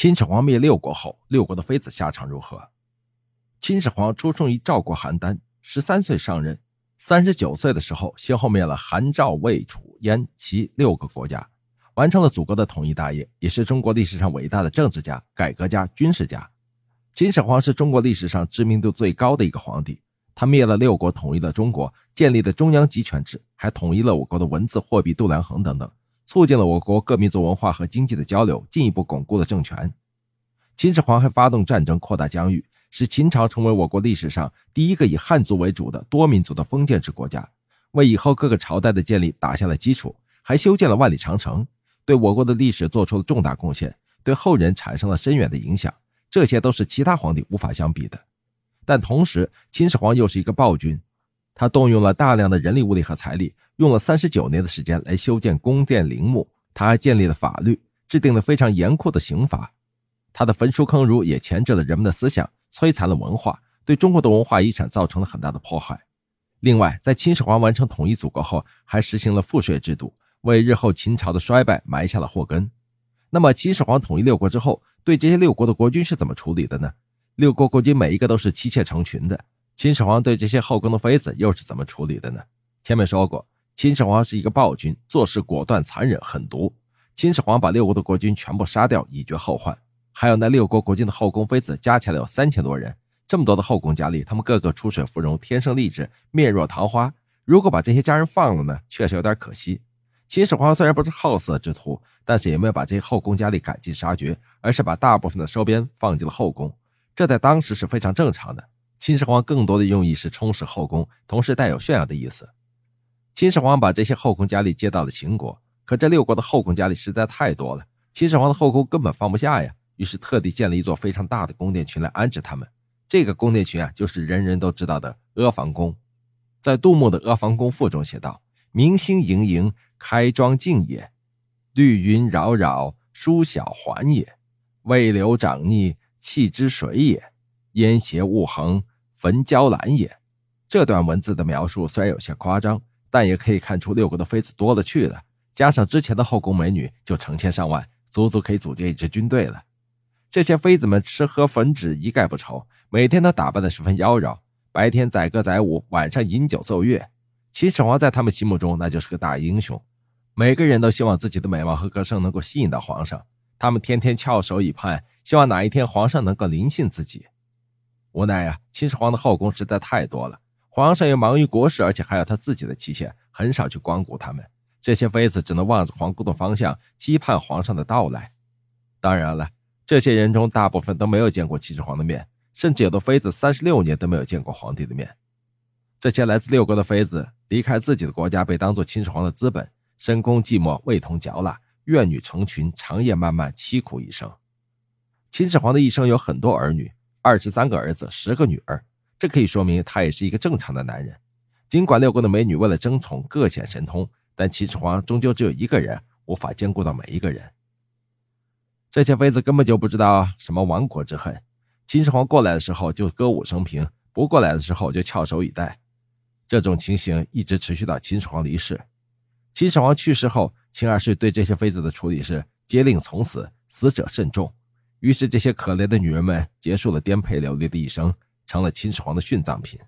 秦始皇灭六国后，六国的妃子下场如何？秦始皇出生于赵国邯郸，十三岁上任，三十九岁的时候，先后灭了韩、赵、魏、楚、燕、齐六个国家，完成了祖国的统一大业，也是中国历史上伟大的政治家、改革家、军事家。秦始皇是中国历史上知名度最高的一个皇帝，他灭了六国，统一了中国，建立了中央集权制，还统一了我国的文字、货币、度量衡等等。促进了我国各民族文化和经济的交流，进一步巩固了政权。秦始皇还发动战争，扩大疆域，使秦朝成为我国历史上第一个以汉族为主的多民族的封建制国家，为以后各个朝代的建立打下了基础。还修建了万里长城，对我国的历史做出了重大贡献，对后人产生了深远的影响。这些都是其他皇帝无法相比的。但同时，秦始皇又是一个暴君。他动用了大量的人力物力和财力，用了三十九年的时间来修建宫殿陵墓。他还建立了法律，制定了非常严酷的刑罚。他的焚书坑儒也钳制了人们的思想，摧残了文化，对中国的文化遗产造成了很大的破坏。另外，在秦始皇完成统一祖国后，还实行了赋税制度，为日后秦朝的衰败埋下了祸根。那么，秦始皇统一六国之后，对这些六国的国君是怎么处理的呢？六国国君每一个都是妻妾成群的。秦始皇对这些后宫的妃子又是怎么处理的呢？前面说过，秦始皇是一个暴君，做事果断、残忍、狠毒。秦始皇把六国的国君全部杀掉，以绝后患。还有那六国国君的后宫妃子，加起来有三千多人。这么多的后宫佳丽，他们个个出水芙蓉，天生丽质，面若桃花。如果把这些家人放了呢？确实有点可惜。秦始皇虽然不是好色之徒，但是也没有把这些后宫佳丽赶尽杀绝，而是把大部分的收编放进了后宫。这在当时是非常正常的。秦始皇更多的用意是充实后宫，同时带有炫耀的意思。秦始皇把这些后宫佳丽接到了秦国，可这六国的后宫佳丽实在太多了，秦始皇的后宫根本放不下呀。于是特地建了一座非常大的宫殿群来安置他们。这个宫殿群啊，就是人人都知道的阿房宫。在杜牧的《阿房宫赋》中写道：“明星盈盈，开庄镜也；绿云扰扰，梳晓环也。渭流涨溺，气之水也。烟斜雾横。”焚娇兰也。这段文字的描述虽然有些夸张，但也可以看出六国的妃子多了去了，加上之前的后宫美女就成千上万，足足可以组建一支军队了。这些妃子们吃喝粉脂一概不愁，每天都打扮得十分妖娆，白天载歌载舞，晚上饮酒奏乐。秦始皇在他们心目中那就是个大英雄，每个人都希望自己的美貌和歌声能够吸引到皇上，他们天天翘首以盼，希望哪一天皇上能够临幸自己。无奈呀，秦始皇的后宫实在太多了，皇上又忙于国事，而且还有他自己的妻妾，很少去光顾他们。这些妃子只能望着皇宫的方向，期盼皇上的到来。当然了，这些人中大部分都没有见过秦始皇的面，甚至有的妃子三十六年都没有见过皇帝的面。这些来自六国的妃子离开自己的国家，被当作秦始皇的资本，深宫寂寞，味同嚼蜡，怨女成群，长夜漫漫，凄苦一生。秦始皇的一生有很多儿女。二十三个儿子，十个女儿，这可以说明他也是一个正常的男人。尽管六国的美女为了争宠各显神通，但秦始皇终究只有一个人，无法兼顾到每一个人。这些妃子根本就不知道什么亡国之恨。秦始皇过来的时候就歌舞升平，不过来的时候就翘首以待。这种情形一直持续到秦始皇离世。秦始皇去世后，秦二世对这些妃子的处理是皆令从死，死者甚众。于是，这些可怜的女人们结束了颠沛流离的一生，成了秦始皇的殉葬品。